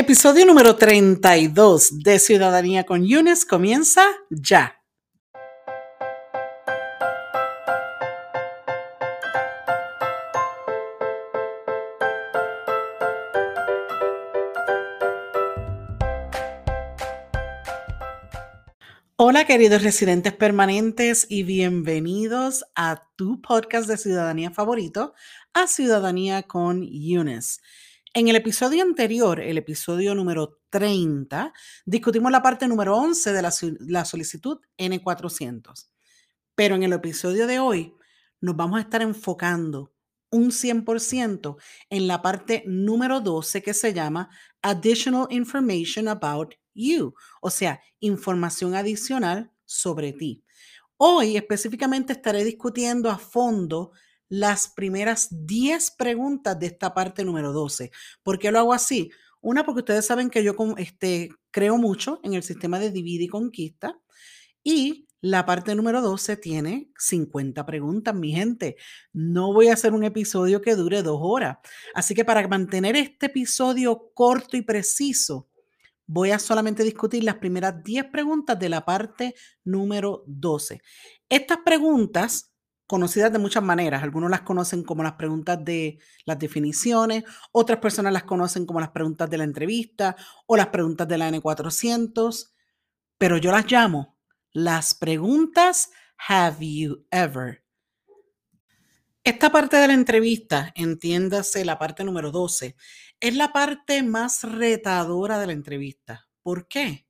Episodio número 32 de Ciudadanía con Yunes comienza ya. Hola queridos residentes permanentes y bienvenidos a tu podcast de ciudadanía favorito, a Ciudadanía con Yunes. En el episodio anterior, el episodio número 30, discutimos la parte número 11 de la, solicitud N400. Pero en el episodio de hoy nos vamos a estar enfocando un 100% en la parte número 12 que se llama Additional Information About You, o sea, información adicional sobre ti. Hoy específicamente estaré discutiendo a fondo las primeras 10 preguntas de esta parte número 12. ¿Por qué lo hago así? Una, porque ustedes saben que yo este, creo mucho en el sistema de divide y conquista. Y la parte número 12 tiene 50 preguntas, mi gente. No voy a hacer un episodio que dure dos horas. Así que para mantener este episodio corto y preciso, voy a solamente discutir las primeras 10 preguntas de la parte número 12. Estas preguntas conocidas de muchas maneras. Algunos las conocen como las preguntas de las definiciones, otras personas las conocen como las preguntas de la entrevista o las preguntas de la N400, pero yo las llamo las preguntas Have you ever? Esta parte de la entrevista, entiéndase la parte número 12, es la parte más retadora de la entrevista. ¿Por qué?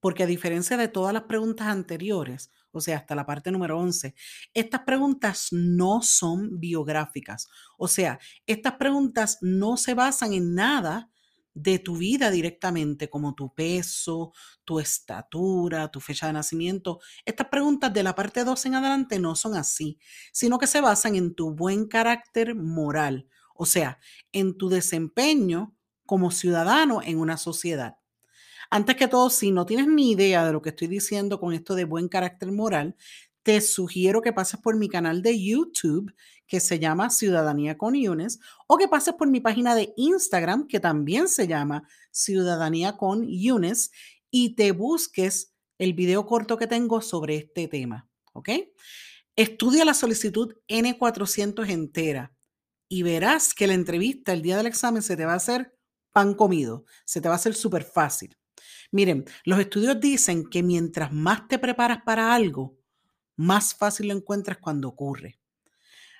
Porque a diferencia de todas las preguntas anteriores, o sea, hasta la parte número 11. Estas preguntas no son biográficas, o sea, estas preguntas no se basan en nada de tu vida directamente, como tu peso, tu estatura, tu fecha de nacimiento. Estas preguntas de la parte 12 en adelante no son así, sino que se basan en tu buen carácter moral, o sea, en tu desempeño como ciudadano en una sociedad. Antes que todo, si no tienes ni idea de lo que estoy diciendo con esto de buen carácter moral, te sugiero que pases por mi canal de YouTube que se llama Ciudadanía con Yunes o que pases por mi página de Instagram que también se llama Ciudadanía con Yunes y te busques el video corto que tengo sobre este tema. ¿Ok? Estudia la solicitud N400 entera y verás que la entrevista el día del examen se te va a hacer pan comido, se te va a hacer súper fácil. Miren, los estudios dicen que mientras más te preparas para algo, más fácil lo encuentras cuando ocurre.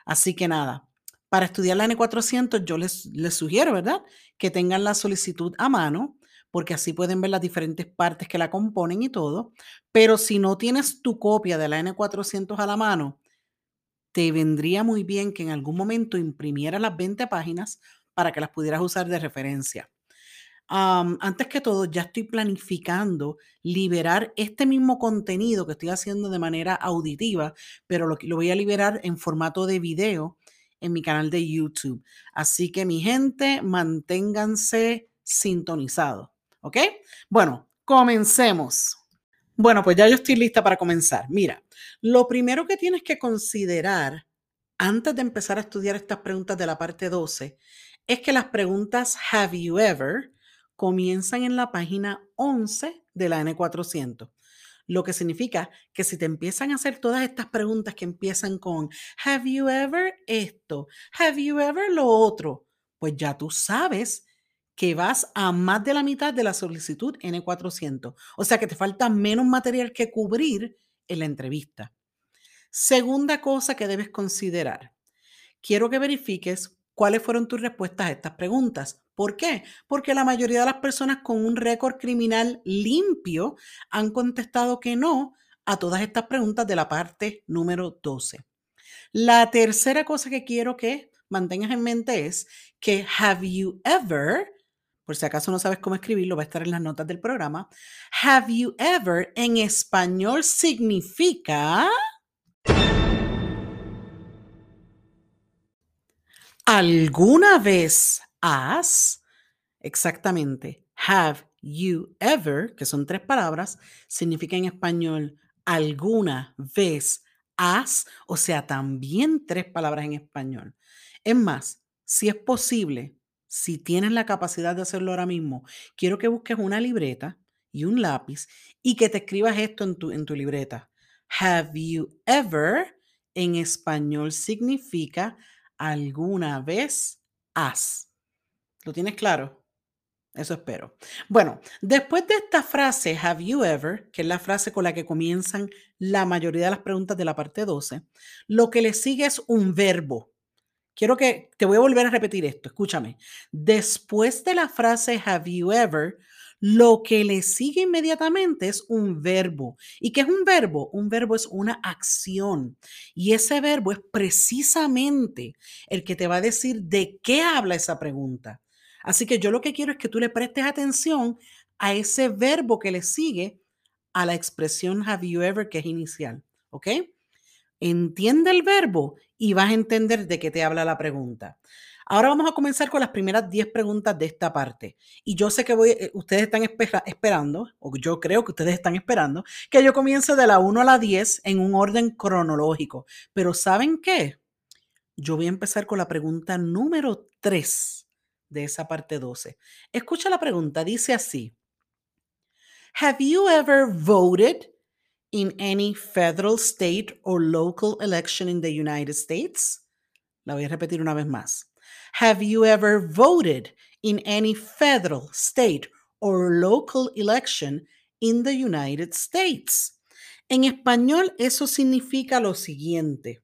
Así que nada, para estudiar la N400 yo les, les sugiero, ¿verdad? Que tengan la solicitud a mano, porque así pueden ver las diferentes partes que la componen y todo. Pero si no tienes tu copia de la N400 a la mano, te vendría muy bien que en algún momento imprimieras las 20 páginas para que las pudieras usar de referencia antes que todo, ya estoy planificando liberar este mismo contenido que estoy haciendo de manera auditiva, pero lo, voy a liberar en formato de video en mi canal de YouTube. Así que mi gente, manténganse sintonizados. ¿Ok? Bueno, comencemos. Bueno, pues ya yo estoy lista para comenzar. Mira, lo primero que tienes que considerar antes de empezar a estudiar estas preguntas de la parte 12 es que las preguntas Have you ever comienzan en la página 11 de la N400. Lo que significa que si te empiezan a hacer todas estas preguntas que empiezan con Have you ever esto? Have you ever lo otro? Pues ya tú sabes que vas a más de la mitad de la solicitud N400. O sea que te falta menos material que cubrir en la entrevista. Segunda cosa que debes considerar. Quiero que verifiques cuáles fueron tus respuestas a estas preguntas. ¿Por qué? Porque la mayoría de las personas con un récord criminal limpio han contestado que no a todas estas preguntas de la parte número 12. La tercera cosa que quiero que mantengas en mente es que have you ever, por si acaso no sabes cómo escribirlo, va a estar en las notas del programa, have you ever en español significa... ¿Alguna vez has, exactamente, have you ever, que son tres palabras, significa en español alguna vez has, o sea, también tres palabras en español. Es más, si es posible, si tienes la capacidad de hacerlo ahora mismo, quiero que busques una libreta y un lápiz y que te escribas esto en tu, en tu libreta. Have you ever en español significa alguna vez has. ¿Lo tienes claro? Eso espero. Bueno, después de esta frase, have you ever, que es la frase con la que comienzan la mayoría de las preguntas de la parte 12, lo que le sigue es un verbo. Quiero que te voy a volver a repetir esto, escúchame. Después de la frase have you ever, lo que le sigue inmediatamente es un verbo. ¿Y qué es un verbo? Un verbo es una acción. Y ese verbo es precisamente el que te va a decir de qué habla esa pregunta. Así que yo lo que quiero es que tú le prestes atención a ese verbo que le sigue a la expresión have you ever que es inicial. ¿Ok? Entiende el verbo y vas a entender de qué te habla la pregunta. Ahora vamos a comenzar con las primeras 10 preguntas de esta parte. Y yo sé que voy, eh, ustedes están esperando, o yo creo que ustedes están esperando, que yo comience de la 1 a la 10 en un orden cronológico. Pero ¿saben qué? Yo voy a empezar con la pregunta número 3 de esa parte 12. Escucha la pregunta, dice así. Have you ever voted in any federal, state or local election in the United States? La voy a repetir una vez más. Have you ever voted in any federal, state or local election in the United States? En español eso significa lo siguiente.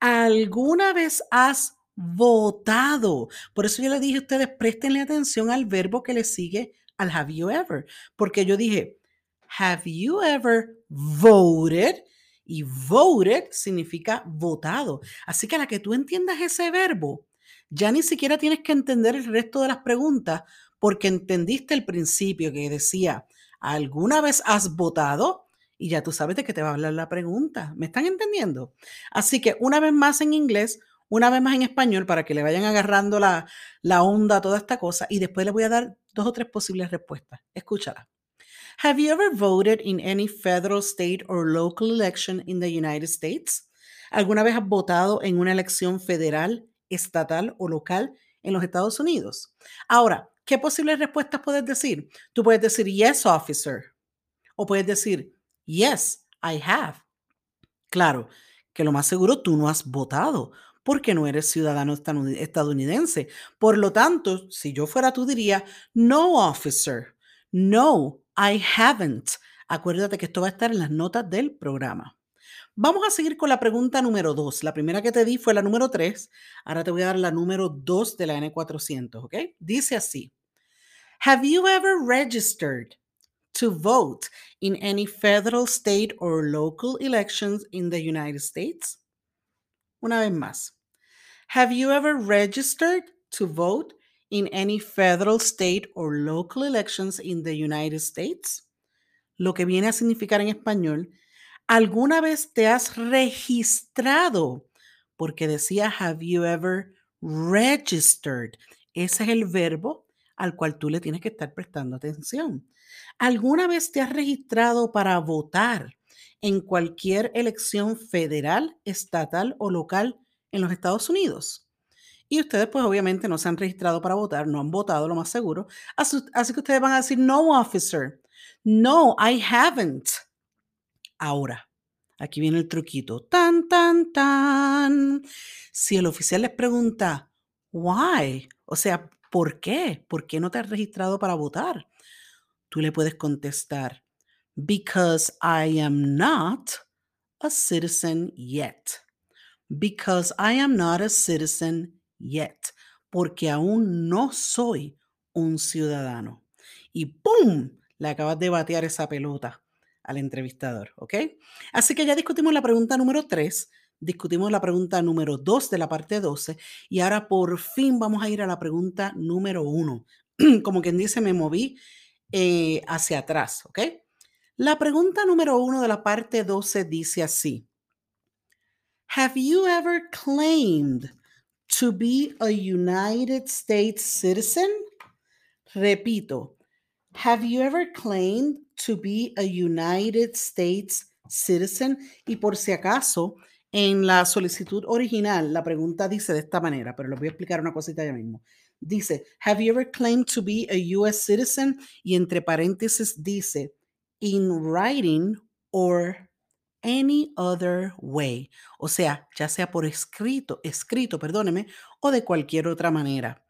¿Alguna vez has votado. Por eso yo le dije a ustedes, préstenle atención al verbo que le sigue al have you ever. Porque yo dije, have you ever voted? Y voted significa votado. Así que a la que tú entiendas ese verbo, ya ni siquiera tienes que entender el resto de las preguntas porque entendiste el principio que decía, ¿alguna vez has votado? Y ya tú sabes de qué te va a hablar la pregunta. ¿Me están entendiendo? Así que una vez más en inglés, una vez más en español para que le vayan agarrando la, la onda a toda esta cosa y después le voy a dar dos o tres posibles respuestas. Escúchala. Have you ever voted in any federal, state or local election in the United States? ¿Alguna vez has votado en una elección federal, estatal o local en los Estados Unidos? Ahora, ¿qué posibles respuestas puedes decir? Tú puedes decir yes, officer. O puedes decir yes, I have. Claro, que lo más seguro tú no has votado porque no eres ciudadano estadounidense. Por lo tanto, si yo fuera tú diría, no, officer, no, I haven't. Acuérdate que esto va a estar en las notas del programa. Vamos a seguir con la pregunta número dos. La primera que te di fue la número tres. Ahora te voy a dar la número dos de la N400, ¿ok? Dice así. Have you ever registered to vote in any federal, state or local elections in the United States? Una vez más. Have you ever registered to vote in any federal, state, or local elections in the United States? Lo que viene a significar en español, ¿alguna vez te has registrado? Porque decía, have you ever registered? Ese es el verbo al cual tú le tienes que estar prestando atención. ¿Alguna vez te has registrado para votar en cualquier elección federal, estatal o local en los Estados Unidos. Y ustedes pues obviamente no se han registrado para votar, no han votado lo más seguro. Así, que ustedes van a decir, no, officer. No, I haven't. Ahora, aquí viene el truquito. Tan, tan, tan. Si el oficial les pregunta, why? O sea, ¿por qué? ¿Por qué no te has registrado para votar? Tú le puedes contestar, because I am not a citizen yet because I am not a citizen yet, porque aún no soy un ciudadano. Y ¡pum! Le acabas de batear esa pelota al entrevistador, ¿ok? Así que ya discutimos la pregunta número 3, discutimos la pregunta número 2 de la parte 12 y ahora por fin vamos a ir a la pregunta número 1. Como quien dice, me moví eh, hacia atrás, ¿ok? La pregunta número 1 de la parte 12 dice así. Have you ever claimed to be a United States citizen? Repito, have you ever claimed to be a United States citizen? Y por si acaso, en la solicitud original, la pregunta dice de esta manera, pero les voy a explicar una cosita ya mismo. dice, Have you ever claimed to be a US citizen? Y entre paréntesis dice, In writing or any other way. O sea, ya sea por escrito, escrito, perdóneme, o de cualquier otra manera.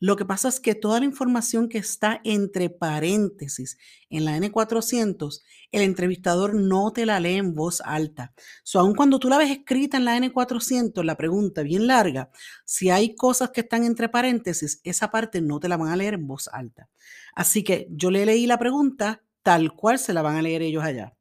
Lo que pasa es que toda la información que está entre paréntesis en la N400, el entrevistador no te la lee en voz alta. So, aun cuando tú la ves escrita en la N400, la pregunta bien larga, si hay cosas que están entre paréntesis, esa parte no te la van a leer en voz alta. Así que yo le leí la pregunta tal cual se la van a leer ellos allá.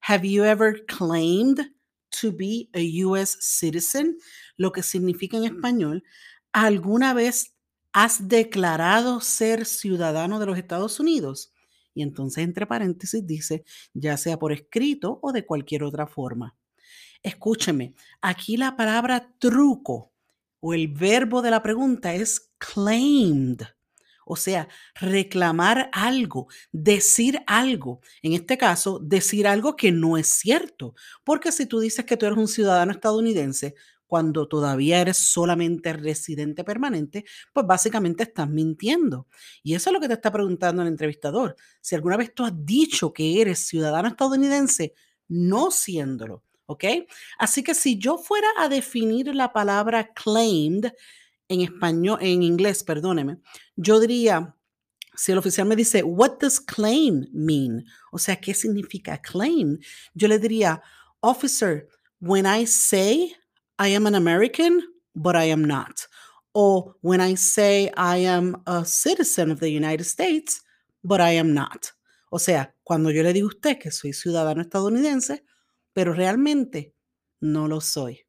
Have you ever claimed to be a US citizen? Lo que significa en español, ¿alguna vez has declarado ser ciudadano de los Estados Unidos? Y entonces entre paréntesis dice, ya sea por escrito o de cualquier otra forma. Escúcheme, aquí la palabra truco o el verbo de la pregunta es claimed. O sea, reclamar algo, decir algo. En este caso, decir algo que no es cierto. Porque si tú dices que tú eres un ciudadano estadounidense, cuando todavía eres solamente residente permanente, pues básicamente estás mintiendo. Y eso es lo que te está preguntando el entrevistador. Si alguna vez tú has dicho que eres ciudadano estadounidense, no siéndolo, ¿ok? Así que si yo fuera a definir la palabra claimed, en español, en inglés, perdóneme, yo diría, si el oficial me dice, what does claim mean? O sea, ¿qué significa claim? Yo le diría, officer, when I say I am an American, but I am not. O when I say I am a citizen of the United States, but I am not. O sea, cuando yo le digo a usted que soy ciudadano estadounidense, pero realmente no lo soy.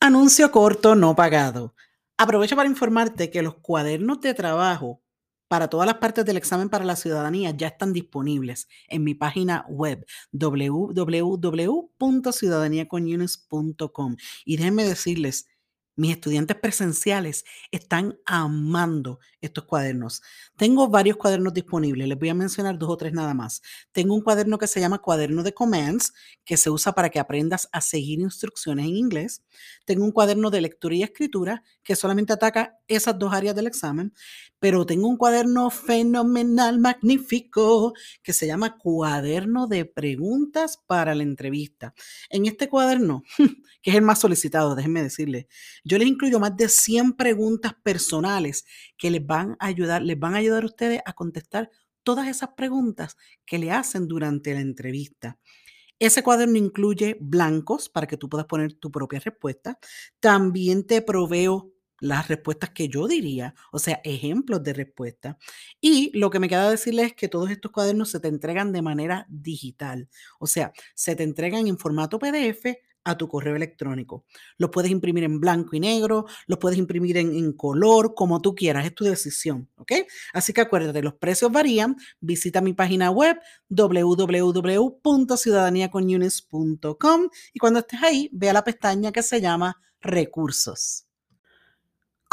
Anuncio corto no pagado. Aprovecho para informarte que los cuadernos de trabajo para todas las partes del examen para la ciudadanía ya están disponibles en mi página web www.ciudadaniaconunes.com. Y déjenme decirles, mis estudiantes presenciales están amando estos cuadernos. Tengo varios cuadernos disponibles, les voy a mencionar dos o tres nada más. Tengo un cuaderno que se llama cuaderno de commands, que se usa para que aprendas a seguir instrucciones en inglés. Tengo un cuaderno de lectura y escritura, que solamente ataca esas dos áreas del examen. Pero tengo un cuaderno fenomenal, magnífico, que se llama cuaderno de preguntas para la entrevista. En este cuaderno, que es el más solicitado, déjenme decirles, yo les incluyo más de 100 preguntas personales que les van a ayudar, les van a ayudar a ustedes a contestar todas esas preguntas que le hacen durante la entrevista. Ese cuaderno incluye blancos para que tú puedas poner tu propia respuesta. También te proveo las respuestas que yo diría, o sea, ejemplos de respuesta. Y lo que me queda decirles es que todos estos cuadernos se te entregan de manera digital, o sea, se te entregan en formato PDF a tu correo electrónico. Los puedes imprimir en blanco y negro, los puedes imprimir en, color, como tú quieras, es tu decisión, ¿ok? Así que acuérdate, los precios varían. Visita mi página web www.ciudadaniaconunes.com y cuando estés ahí, vea la pestaña que se llama Recursos.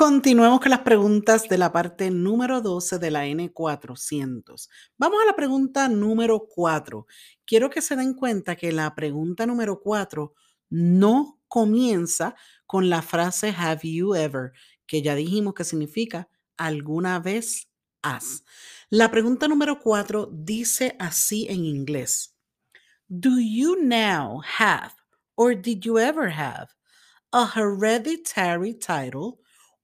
Continuemos con las preguntas de la parte número 12 de la N400. Vamos a la pregunta número 4. Quiero que se den cuenta que la pregunta número 4 no comienza con la frase have you ever, que ya dijimos que significa alguna vez has. La pregunta número cuatro dice así en inglés. Do you now have or did you ever have a hereditary title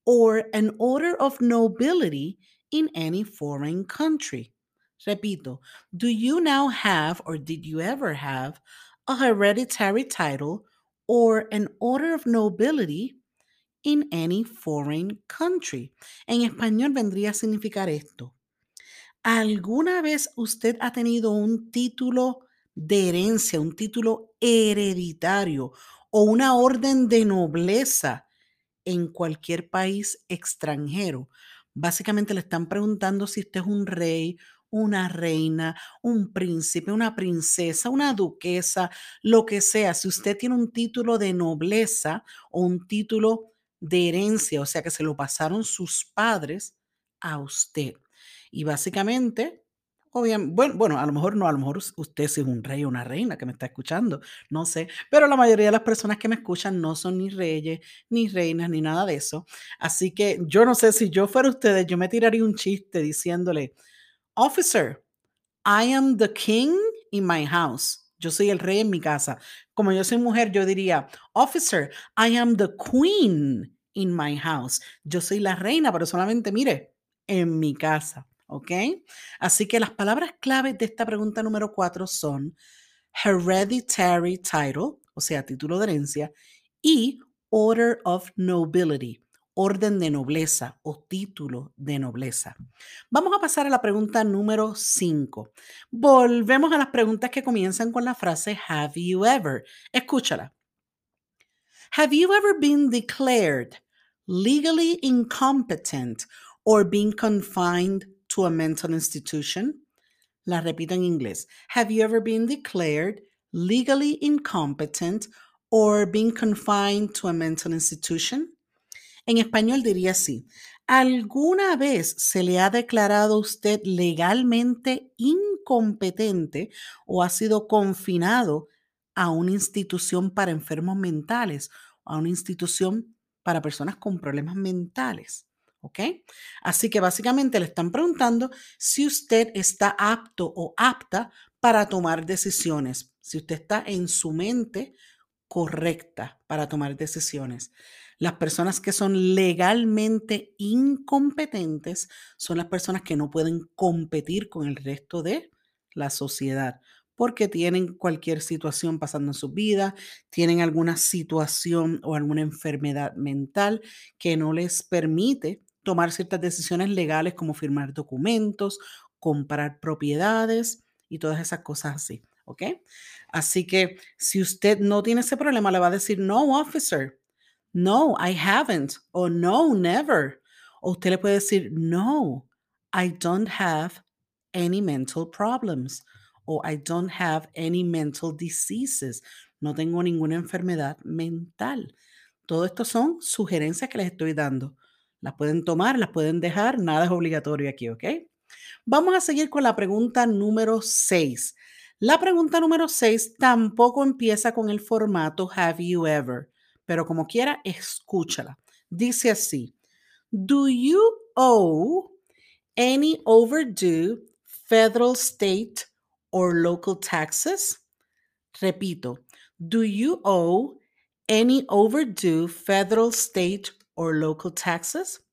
or an order of nobility in any foreign country? Repito, do you now have or did you ever have a hereditary title or an order of nobility in any foreign country. En español vendría a significar esto. ¿Alguna vez usted ha tenido un título de herencia, un título hereditario o una orden de nobleza en cualquier país extranjero? Básicamente le están preguntando si usted es un rey, una reina, un príncipe, una princesa, una duquesa, lo que sea. Si usted tiene un título de nobleza o un título de herencia, o sea que se lo pasaron sus padres a usted. Y básicamente bueno, bueno, a lo mejor no, a lo mejor usted es un rey o una reina que me está escuchando, no sé, pero la mayoría de las personas que me escuchan no son ni reyes, ni reinas, ni nada de eso. Así que yo no sé si yo fuera ustedes, yo me tiraría un chiste diciéndole, officer, I am the king in my house. Yo soy el rey en mi casa. Como yo soy mujer, yo diría, officer, I am the queen in my house. Yo soy la reina, pero solamente, mire, en mi casa. ¿Ok? Así que las palabras claves de esta pregunta número cuatro son hereditary title, o sea, título de herencia, y order of nobility, orden de nobleza o título de nobleza. Vamos a pasar a la pregunta número 5. Volvemos a las preguntas que comienzan con la frase Have you ever? Escúchala. Have you ever been declared legally incompetent or been confined to a mental institution? La repito en inglés. Have you ever been declared legally incompetent or been confined to a mental institution? En español diría así, ¿alguna vez se le ha declarado a usted legalmente incompetente o ha sido confinado a una institución para enfermos mentales a una institución para personas con problemas mentales? ¿Ok? Así que básicamente le están preguntando si usted está apto o apta para tomar decisiones, si usted está en su mente correcta para tomar decisiones. Las personas que son legalmente incompetentes son las personas que no pueden competir con el resto de la sociedad porque tienen cualquier situación pasando en su vida, tienen alguna situación o alguna enfermedad mental que no les permite tomar ciertas decisiones legales como firmar documentos, comprar propiedades y todas esas cosas así. ¿Ok? Así que si usted no tiene ese problema, le va a decir, no, officer, no, I haven't. O no, never. O usted le puede decir, no, I don't have any mental problems. O I don't have any mental diseases. No tengo ninguna enfermedad mental. Todo esto son sugerencias que les estoy dando. Las pueden tomar, las pueden dejar, nada es obligatorio aquí, ¿ok? Vamos a seguir con la pregunta número 6. La pregunta número 6 tampoco empieza con el formato Have you ever? pero como quiera, escúchala. Dice así, Do you owe any overdue federal, state, or local taxes? Repito, do you owe any overdue federal, state, or local taxes?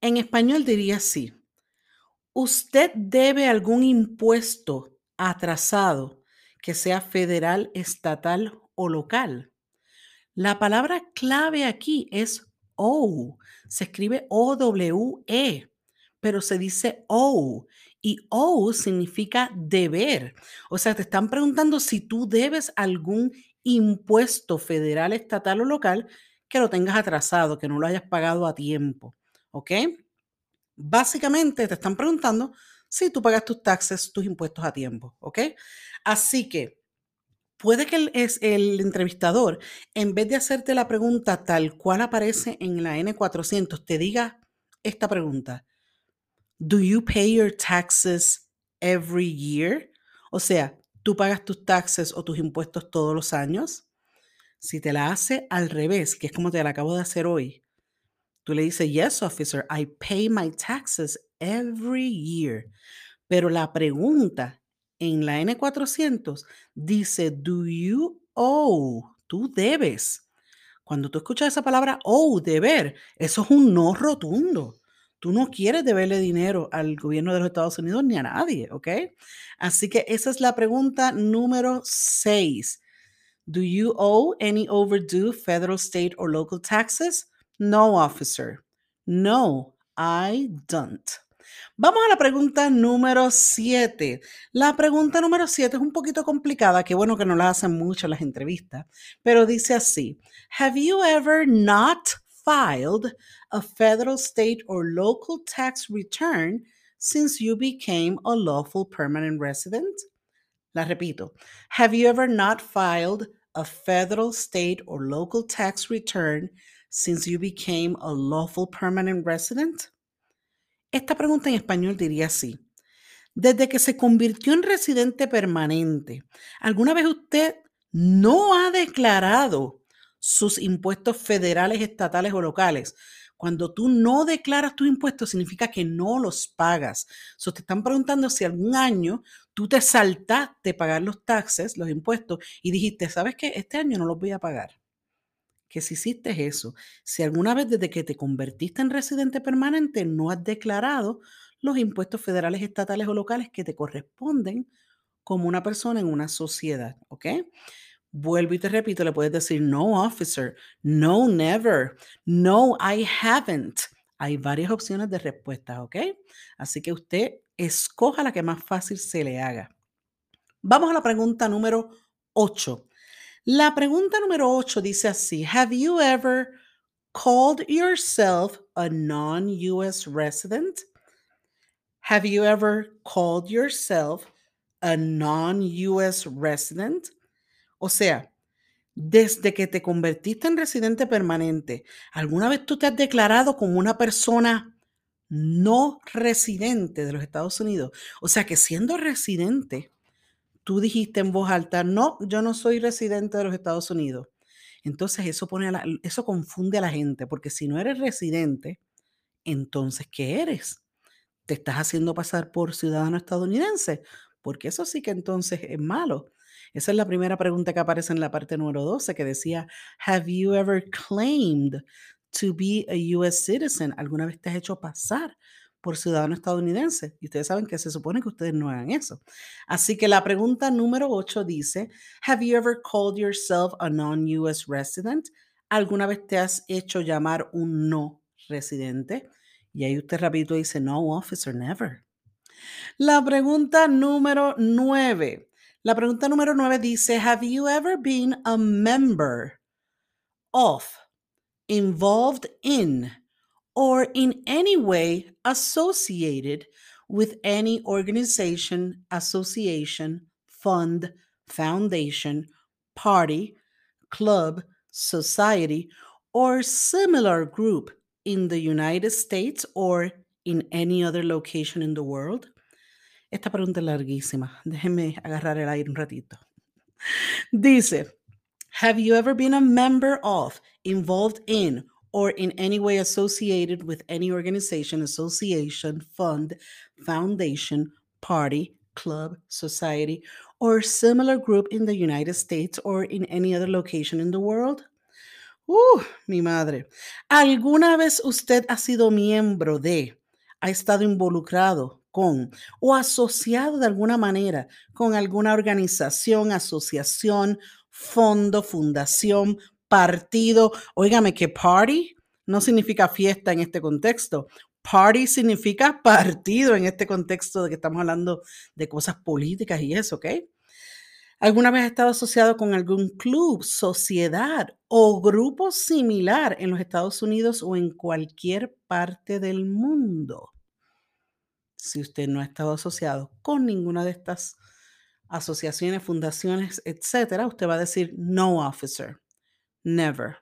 En español diría así. ¿Usted debe algún impuesto atrasado que sea federal, estatal o local? La palabra clave aquí es O. Se escribe O-W-E, pero se dice O. Y O significa deber. O sea, te están preguntando si tú debes algún impuesto federal, estatal o local que lo tengas atrasado, que no lo hayas pagado a tiempo. ¿Ok? Básicamente te están preguntando si tú pagas tus taxes, tus impuestos a tiempo. ¿Ok? Así que puede que el, es el entrevistador, en vez de hacerte la pregunta tal cual aparece en la N400, te diga esta pregunta. Do you pay your taxes every year? O sea, ¿tú pagas tus taxes o tus impuestos todos los años? Si te la hace al revés, que es como te la acabo de hacer hoy, tú le dices, yes, officer, I pay my taxes every year. Pero la pregunta en la N400 dice, do you owe? Tú debes. Cuando tú escuchas esa palabra owe, deber, eso es un no rotundo. Tú no quieres deberle dinero al gobierno de los Estados Unidos ni a nadie, ¿ok? Así que esa es la pregunta número 6. Do you owe any overdue federal, state, or local taxes? No, officer. No, I don't. Vamos a la pregunta número 7. La pregunta número 7 es un poquito complicada, que bueno que no la hacen mucho las entrevistas, pero dice así, Have you ever not filed a federal, state, or local tax return since you became a lawful permanent resident? La repito. Have you ever not filed a federal, state, or local tax return since you became a lawful permanent resident? Esta pregunta en español diría así. Desde que se convirtió en residente permanente, ¿alguna vez usted no ha declarado sus impuestos federales, estatales o locales? Cuando tú no declaras tus impuestos, significa que no los pagas. So, te están preguntando si algún año tú te saltaste pagar los taxes, los impuestos, y dijiste, ¿sabes qué? Este año no los voy a pagar. Que si hiciste eso, si alguna vez desde que te convertiste en residente permanente no has declarado los impuestos federales, estatales o locales que te corresponden como una persona en una sociedad, ¿ok? Vuelvo y te repito, le puedes decir no officer, no never, no I haven't. Hay varias opciones de respuesta, ¿ok? Así que usted escoja la que más fácil se le haga. Vamos a la pregunta número 8. La pregunta número 8 dice así, Have you ever called yourself a non-US resident? Have you ever called yourself a non-US resident? O sea, desde que te convertiste en residente permanente, ¿alguna vez tú te has declarado como una persona no residente de los Estados Unidos? O sea, que siendo residente, tú dijiste en voz alta, no, yo no soy residente de los Estados Unidos. Entonces eso, pone eso confunde a la gente, porque si no eres residente, entonces, ¿qué eres? te estás haciendo pasar por ciudadano estadounidense, porque eso sí que entonces es malo. Esa es la primera pregunta que aparece en la parte número 12 que decía, ¿Have you ever claimed to be a US citizen? ¿Alguna vez te has hecho pasar por ciudadano estadounidense? Y ustedes saben que se supone que ustedes no hagan eso. Así que la pregunta número 8 dice, ¿Have you ever called yourself a non-US resident? ¿Alguna vez te has hecho llamar un no residente? Y ahí usted rapidito dice, no, officer, never. La pregunta número nueve. La pregunta número nueve dice, have you ever been a member of, involved in, or in any way associated with any organization, association, fund, foundation, party, club, society, or similar group in the United States or in any other location in the world? Esta pregunta es larguísima. Déjenme agarrar el aire un ratito. Dice, have you ever been a member of, involved in, or in any way associated with any organization, association, fund, foundation, party, club, society, or similar group in the United States or in any other location in the world? Uh, mi madre. ¿Alguna vez usted ha sido miembro de, ha estado involucrado con o asociado de alguna manera con alguna organización, asociación, fondo, fundación, partido? Óigame que party no significa fiesta en este contexto. Party significa partido en este contexto de que estamos hablando de cosas políticas y eso, ¿ok? ¿Alguna vez ha estado asociado con algún club, sociedad o grupo similar en los Estados Unidos o en cualquier parte del mundo? Si usted no ha estado asociado con ninguna de estas asociaciones, fundaciones, etcétera, usted va a decir no officer, never.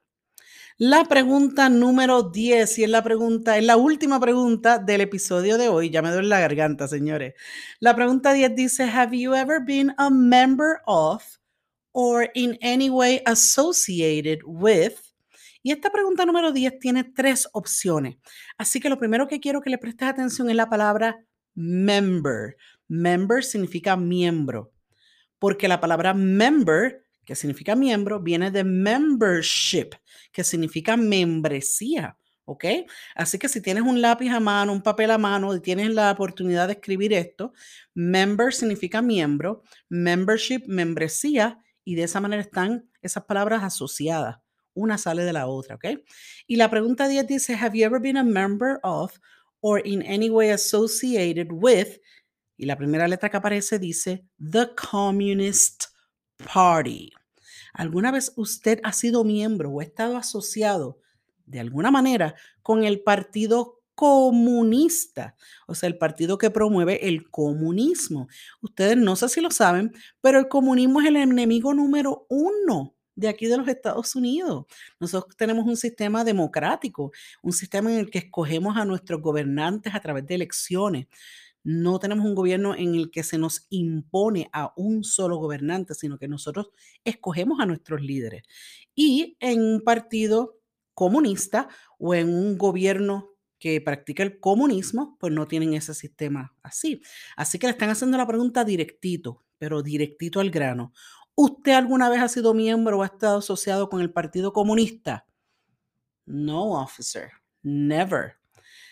La pregunta número 10, y es la pregunta, es la última pregunta del episodio de hoy. Ya me duele la garganta, señores. La pregunta 10 dice: Have you ever been a member of or in any way associated with? Y esta pregunta número 10 tiene tres opciones. Así que lo primero que quiero que le prestes atención es la palabra member. Member significa miembro, porque la palabra member que significa miembro, viene de membership, que significa membresía. ¿Ok? Así que si tienes un lápiz a mano, un papel a mano y tienes la oportunidad de escribir esto, member significa miembro, membership, membresía, y de esa manera están esas palabras asociadas. Una sale de la otra, ¿ok? Y la pregunta 10 dice, ¿Have you ever been a member of or in any way associated with? Y la primera letra que aparece dice, The Communist Party. ¿Alguna vez usted ha sido miembro o ha estado asociado de alguna manera con el Partido Comunista? O sea, el partido que promueve el comunismo. Ustedes no sé si lo saben, pero el comunismo es el enemigo número uno de aquí de los Estados Unidos. Nosotros tenemos un sistema democrático, un sistema en el que escogemos a nuestros gobernantes a través de elecciones. No tenemos un gobierno en el que se nos impone a un solo gobernante, sino que nosotros escogemos a nuestros líderes. Y en un partido comunista o en un gobierno que practica el comunismo, pues no tienen ese sistema así. Así que le están haciendo la pregunta directito, pero directito al grano. ¿Usted alguna vez ha sido miembro o ha estado asociado con el Partido Comunista? No, officer, never.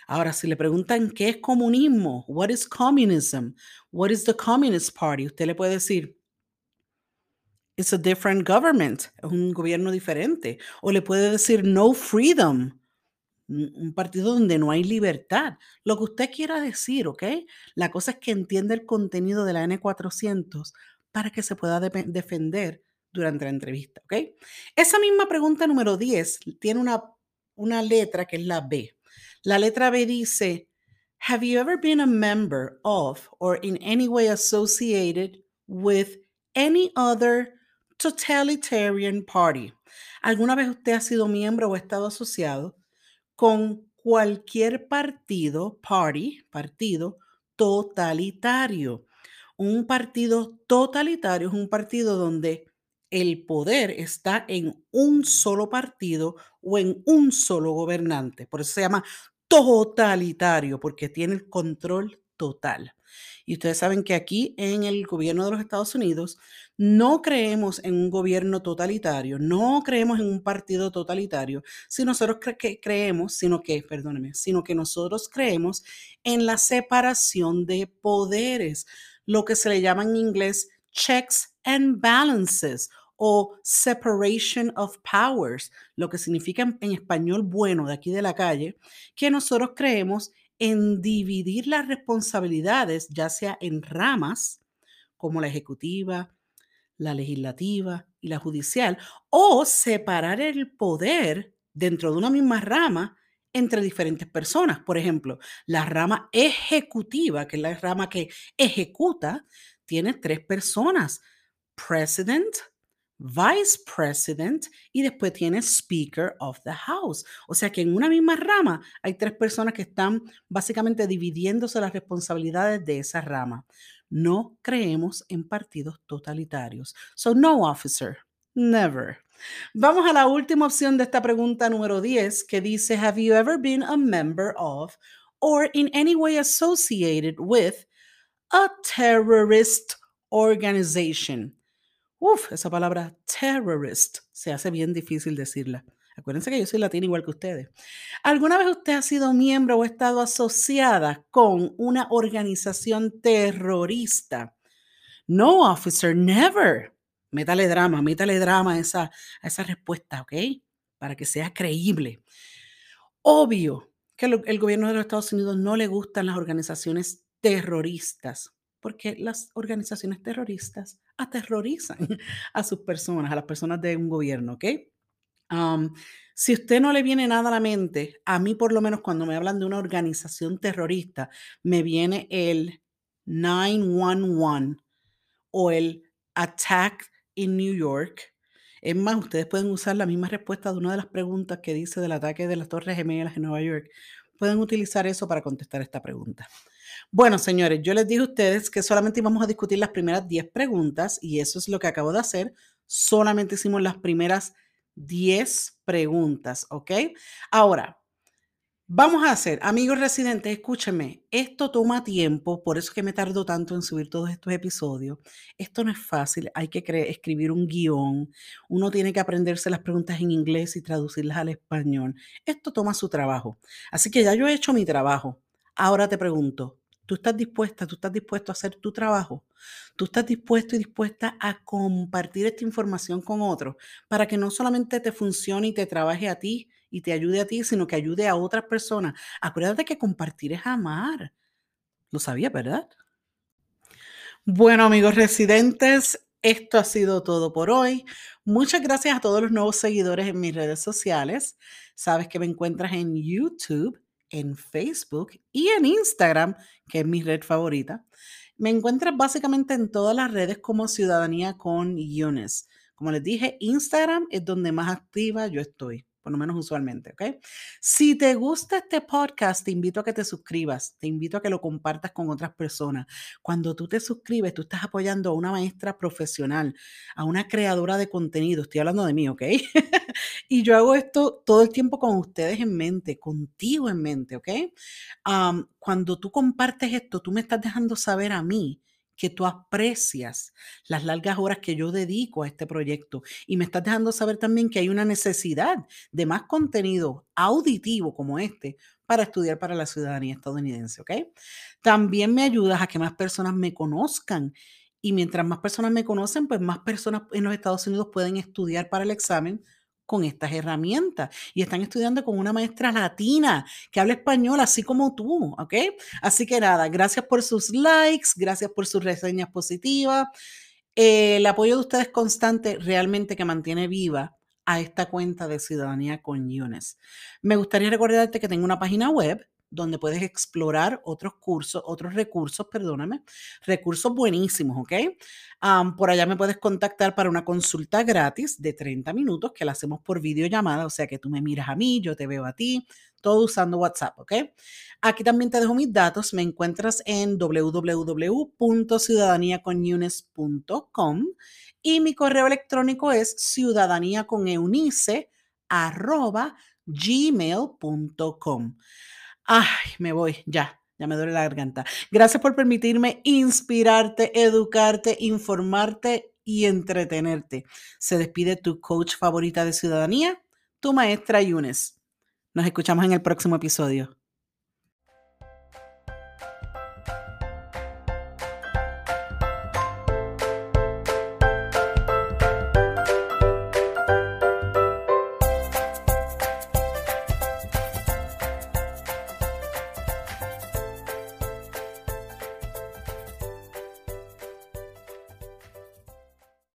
Ahora, si le preguntan qué es comunismo, what is communism, what is the Communist Party, usted le puede decir, it's a different government, es un gobierno diferente. O le puede decir no freedom, un partido donde no hay libertad. Lo que usted quiera decir, ¿ok? La cosa es que entienda el contenido de la N400 para que se pueda defender durante la entrevista, ¿ok? Esa misma pregunta número 10 tiene una, una letra que es la B. La letra B dice, Have you ever been a member of or in any way associated with any other totalitarian party? ¿Alguna vez usted ha sido miembro o estado asociado con cualquier partido, party, partido totalitario. Un partido totalitario es un partido donde el poder está en un solo partido o en un solo gobernante. Por eso se llama totalitario, porque tiene el control total. Y ustedes saben que aquí en el gobierno de los Estados Unidos no creemos en un gobierno totalitario, no creemos en un partido totalitario, si nosotros que creemos, sino que, perdóneme, sino que nosotros creemos en la separación de poderes, lo que se le llama en inglés checks and balances o separation of powers, lo que significa en español bueno de aquí de la calle, que nosotros creemos en dividir las responsabilidades, ya sea en ramas como la ejecutiva, la legislativa y la judicial, o separar el poder dentro de una misma rama entre diferentes personas. Por ejemplo, la rama ejecutiva, que es la rama que ejecuta, tiene tres personas, president, vice president y después tiene speaker of the house. O sea que en una misma rama hay tres personas que están básicamente dividiéndose las responsabilidades de esa rama. No creemos en partidos totalitarios. So no officer, never. Vamos a la última opción de esta pregunta número 10 que dice, have you ever been a member of or in any way associated with a terrorist organization? Uf, esa palabra terrorist se hace bien difícil decirla. Acuérdense que yo soy latina igual que ustedes. ¿Alguna vez usted ha sido miembro o estado asociada con una organización terrorista? No, officer, never. Métale drama, métale drama a esa, esa respuesta, ¿ok? Para que sea creíble. Obvio que el gobierno de los Estados Unidos no le gustan las organizaciones terroristas porque las organizaciones terroristas aterrorizan a sus personas, a las personas de un gobierno, ¿ok? si usted no le viene nada a la mente, a mí por lo menos cuando me hablan de una organización terrorista, me viene el 911 o el Attack in New York. Es más, ustedes pueden usar la misma respuesta de una de las preguntas que dice del ataque de las Torres Gemelas en Nueva York. Pueden utilizar eso para contestar esta pregunta. Bueno, señores, yo les dije a ustedes que solamente íbamos a discutir las primeras 10 preguntas y eso es lo que acabo de hacer. Solamente hicimos las primeras 10 preguntas, ¿ok? Ahora, vamos a hacer, amigos residentes, escúchenme, esto toma tiempo, por eso es que me tardo tanto en subir todos estos episodios. Esto no es fácil, hay que escribir un guion, uno tiene que aprenderse las preguntas en inglés y traducirlas al español. Esto toma su trabajo. Así que ya yo he hecho mi trabajo. Ahora te pregunto, Tú estás dispuesta, tú estás dispuesto a hacer tu trabajo. Tú estás dispuesto y dispuesta a compartir esta información con otros para que no solamente te funcione y te trabaje a ti y te ayude a ti, sino que ayude a otras personas. Acuérdate que compartir es amar. Lo sabía, ¿verdad? Bueno, amigos residentes, esto ha sido todo por hoy. Muchas gracias a todos los nuevos seguidores en mis redes sociales. Sabes que me encuentras en YouTube en Facebook y en Instagram, que es mi red favorita. Me encuentras básicamente en todas las redes como Ciudadanía con Yunes. Como les dije, Instagram es donde más activa yo estoy por lo menos usualmente, ¿ok? Si te gusta este podcast, te invito a que te suscribas, te invito a que lo compartas con otras personas. Cuando tú te suscribes, tú estás apoyando a una maestra profesional, a una creadora de contenido, estoy hablando de mí, ¿ok? y yo hago esto todo el tiempo con ustedes en mente, contigo en mente, ¿ok? cuando tú compartes esto, tú me estás dejando saber a mí que tú aprecias las largas horas que yo dedico a este proyecto y me estás dejando saber también que hay una necesidad de más contenido auditivo como este para estudiar para la ciudadanía estadounidense, ¿ok? También me ayudas a que más personas me conozcan y mientras más personas me conocen, pues más personas en los Estados Unidos pueden estudiar para el examen con estas herramientas y están estudiando con una maestra latina que habla español así como tú, ¿ok? Así que nada, gracias por sus likes, gracias por sus reseñas positivas. el apoyo de ustedes constante realmente que mantiene viva a esta cuenta de Ciudadanía con Yunes. Me gustaría recordarte que tengo una página web donde puedes explorar otros cursos, otros recursos, perdóname, recursos buenísimos, ¿ok? por allá me puedes contactar para una consulta gratis de 30 minutos que la hacemos por videollamada, o sea que tú me miras a mí, yo te veo a ti, todo usando WhatsApp, ¿ok? Aquí también te dejo mis datos, me encuentras en www.ciudadaniaconunes.com y mi correo electrónico es ciudadaniaconeunice.gmail.com. Ay, me voy, ya, ya me duele la garganta. Gracias por permitirme inspirarte, educarte, informarte y entretenerte. Se despide tu coach favorita de ciudadanía, tu maestra Yunes. Nos escuchamos en el próximo episodio.